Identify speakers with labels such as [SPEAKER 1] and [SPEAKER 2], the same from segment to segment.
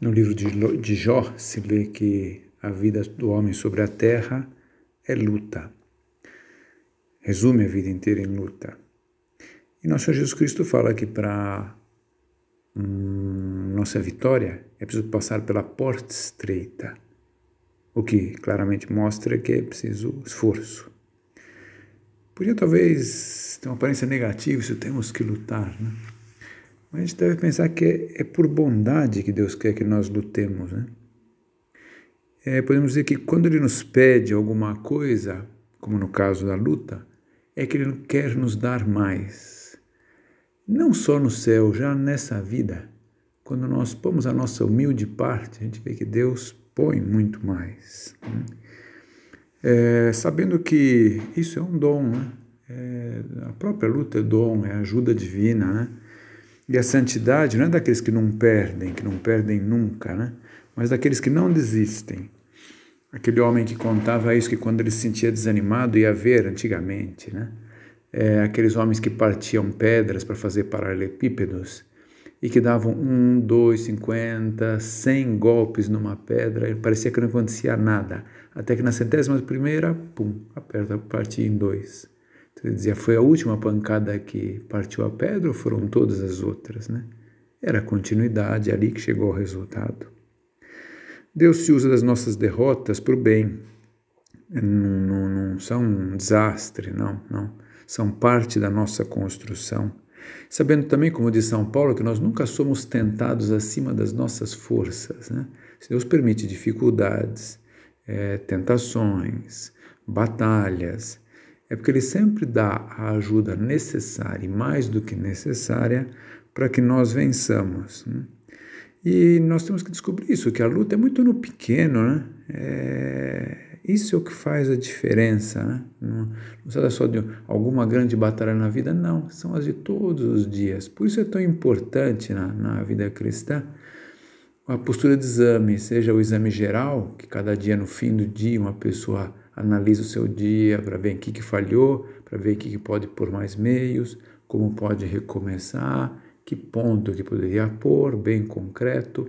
[SPEAKER 1] No livro de Jó se lê que a vida do homem sobre a terra é luta. Resume a vida inteira em luta. E nosso Senhor Jesus Cristo fala que para hum, nossa vitória é preciso passar pela porta estreita, o que claramente mostra que é preciso esforço. Podia talvez ter uma aparência negativa se temos que lutar, né? Mas a gente deve pensar que é, é por bondade que Deus quer que nós lutemos. Né? É, podemos dizer que quando Ele nos pede alguma coisa, como no caso da luta, é que Ele quer nos dar mais. Não só no céu, já nessa vida. Quando nós pomos a nossa humilde parte, a gente vê que Deus põe muito mais. Né? É, sabendo que isso é um dom, né? É, a própria luta é dom, é ajuda divina, né? E a santidade não é daqueles que não perdem, que não perdem nunca, né? mas daqueles que não desistem. Aquele homem que contava isso, que quando ele se sentia desanimado ia ver antigamente, né? É, aqueles homens que partiam pedras para fazer paralelepípedos e que davam um, dois, cinquenta, cem golpes numa pedra, e parecia que não acontecia nada, até que na centésima primeira, pum, a pedra partia em dois. Você dizia, foi a última pancada que partiu a pedra ou foram todas as outras, né? Era a continuidade, ali que chegou ao resultado. Deus se usa das nossas derrotas para o bem. Não, não, não, são um desastre, não, não. São parte da nossa construção. Sabendo também, como diz São Paulo, que nós nunca somos tentados acima das nossas forças. Né? Se Deus permite dificuldades, é, tentações, batalhas, é porque ele sempre dá a ajuda necessária e mais do que necessária para que nós vençamos. Né? E nós temos que descobrir isso, que a luta é muito no pequeno, né? É, isso é o que faz a diferença, né? Não, não só de alguma grande batalha na vida, não, são as de todos os dias. Por isso é tão importante na, na vida cristã a postura de exame, seja o exame geral, que cada dia no fim do dia uma pessoa analisa o seu dia para ver em que, que falhou, para ver em que, que pode pôr mais meios, como pode recomeçar, que ponto que poderia pôr, bem concreto.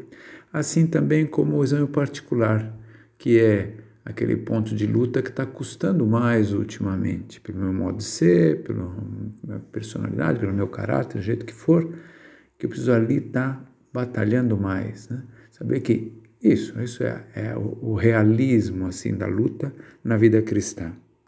[SPEAKER 1] Assim também como o exame particular, que é aquele ponto de luta que está custando mais ultimamente, pelo meu modo de ser, pela minha personalidade, pelo meu caráter, do jeito que for, que eu preciso ali estar tá batalhando mais. Né? Saber que isso, isso é, é o, o realismo assim da luta na vida cristã.